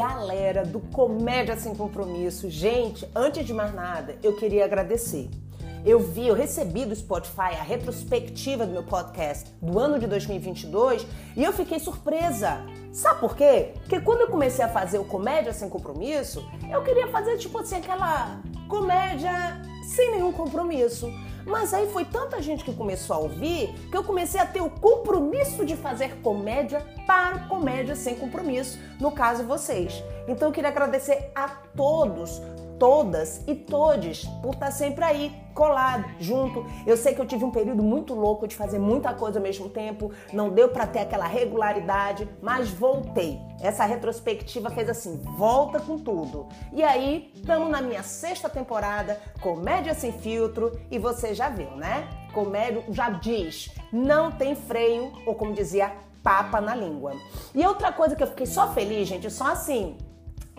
galera do Comédia Sem Compromisso. Gente, antes de mais nada, eu queria agradecer. Eu vi, eu recebi do Spotify a retrospectiva do meu podcast do ano de 2022 e eu fiquei surpresa. Sabe por quê? Porque quando eu comecei a fazer o Comédia Sem Compromisso, eu queria fazer tipo assim aquela comédia sem nenhum compromisso. Mas aí foi tanta gente que começou a ouvir que eu comecei a ter o compromisso de fazer comédia para comédia sem compromisso, no caso vocês. Então eu queria agradecer a todos todas e todes por estar sempre aí, colado, junto. Eu sei que eu tive um período muito louco de fazer muita coisa ao mesmo tempo, não deu para ter aquela regularidade, mas voltei. Essa retrospectiva fez assim, volta com tudo. E aí, estamos na minha sexta temporada, Comédia Sem Filtro, e você já viu, né? Comédia já diz, não tem freio, ou como dizia, papa na língua. E outra coisa que eu fiquei só feliz, gente, só assim,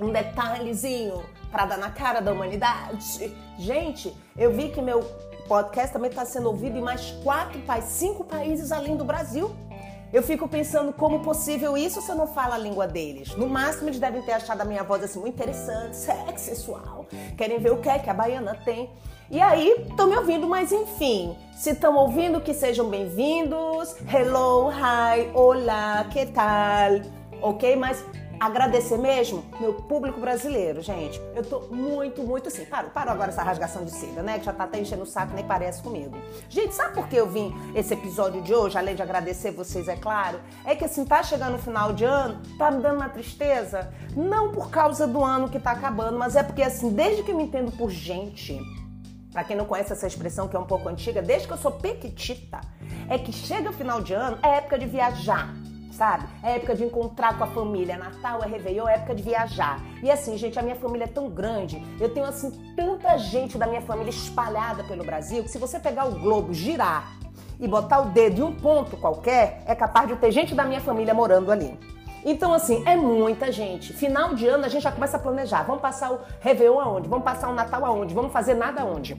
um detalhezinho para dar na cara da humanidade. Gente, eu vi que meu podcast também está sendo ouvido em mais quatro, cinco países além do Brasil. Eu fico pensando como possível isso se eu não falo a língua deles. No máximo, eles devem ter achado a minha voz assim muito interessante, sexual. Querem ver o que é que a baiana tem. E aí, estão me ouvindo, mas enfim, se estão ouvindo, que sejam bem-vindos. Hello, hi, olá, que tal? Ok? Mas agradecer mesmo meu público brasileiro, gente. Eu tô muito, muito assim. Paro, paro agora essa rasgação de seda, né? Que já tá até enchendo o saco, nem parece comigo. Gente, sabe por que eu vim esse episódio de hoje, além de agradecer vocês, é claro? É que assim, tá chegando o final de ano, tá me dando uma tristeza. Não por causa do ano que tá acabando, mas é porque assim, desde que eu me entendo por gente, para quem não conhece essa expressão que é um pouco antiga, desde que eu sou pequitita, é que chega o final de ano, é época de viajar sabe? É época de encontrar com a família. Natal é Réveillon, é época de viajar. E assim, gente, a minha família é tão grande, eu tenho assim tanta gente da minha família espalhada pelo Brasil, que se você pegar o globo, girar e botar o dedo em um ponto qualquer, é capaz de ter gente da minha família morando ali. Então, assim, é muita gente. Final de ano a gente já começa a planejar. Vamos passar o Réveillon aonde? Vamos passar o Natal aonde? Vamos fazer nada aonde?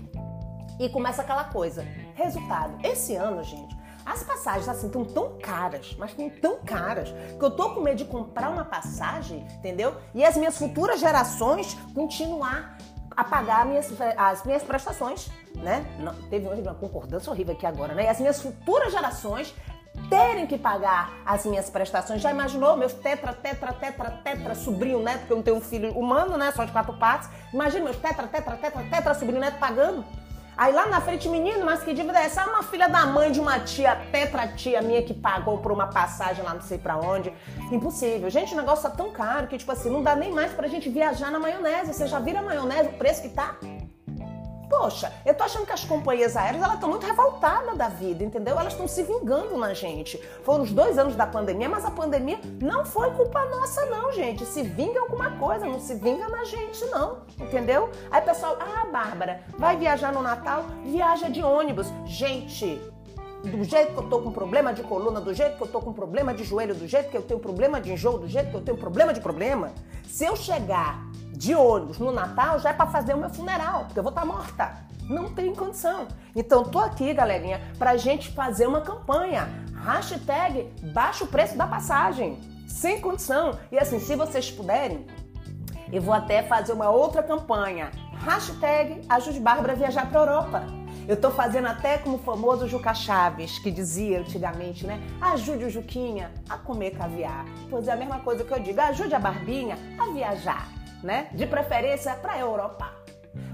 E começa aquela coisa. Resultado, esse ano, gente, as passagens assim estão tão caras, mas estão tão caras, que eu tô com medo de comprar uma passagem, entendeu? E as minhas futuras gerações continuar a pagar minhas, as minhas prestações, né? Não, teve uma concordância horrível aqui agora, né? E as minhas futuras gerações terem que pagar as minhas prestações. Já imaginou meus tetra, tetra, tetra, tetra sobrinho neto, porque eu não tenho um filho humano, né? Só de quatro partes. Imagina meus tetra, tetra, tetra, tetra sobrinho neto pagando. Aí lá na frente, menino, mas que dívida é essa? É uma filha da mãe de uma tia, tetra tia minha que pagou por uma passagem lá não sei pra onde. Impossível. Gente, o negócio tá tão caro que, tipo assim, não dá nem mais pra gente viajar na maionese. Você já vira a maionese, o preço que tá? Poxa, eu tô achando que as companhias aéreas elas estão muito revoltadas da vida, entendeu? Elas estão se vingando na gente. Foram os dois anos da pandemia, mas a pandemia não foi culpa nossa, não, gente. Se vinga alguma coisa, não se vinga na gente, não, entendeu? Aí pessoal, ah, Bárbara, vai viajar no Natal? Viaja de ônibus. Gente, do jeito que eu tô com problema de coluna, do jeito que eu tô com problema de joelho, do jeito que eu tenho problema de enjoo, do jeito que eu tenho problema de problema, se eu chegar de ônibus no Natal já é para fazer o meu funeral, porque eu vou estar tá morta. Não tem condição. Então tô aqui, galerinha, pra gente fazer uma campanha. Hashtag baixa o preço da passagem. Sem condição. E assim, se vocês puderem, eu vou até fazer uma outra campanha. Hashtag ajude Bárbara a viajar pra Europa. Eu tô fazendo até como o famoso Juca Chaves, que dizia antigamente, né? Ajude o Juquinha a comer caviar. Pois é a mesma coisa que eu digo, ajude a Barbinha a viajar né? De preferência para Europa.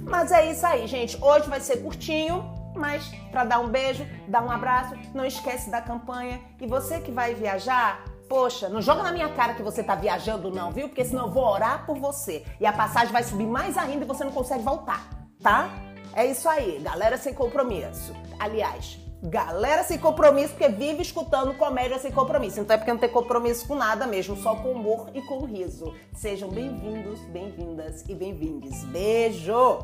Mas é isso aí, gente. Hoje vai ser curtinho, mas para dar um beijo, dar um abraço, não esquece da campanha. E você que vai viajar, poxa, não joga na minha cara que você tá viajando não, viu? Porque senão eu vou orar por você e a passagem vai subir mais ainda e você não consegue voltar, tá? É isso aí, galera sem compromisso. Aliás, Galera sem compromisso, porque vive escutando comédia sem compromisso. Então é porque não tem compromisso com nada mesmo, só com humor e com riso. Sejam bem-vindos, bem-vindas e bem-vindes. Beijo!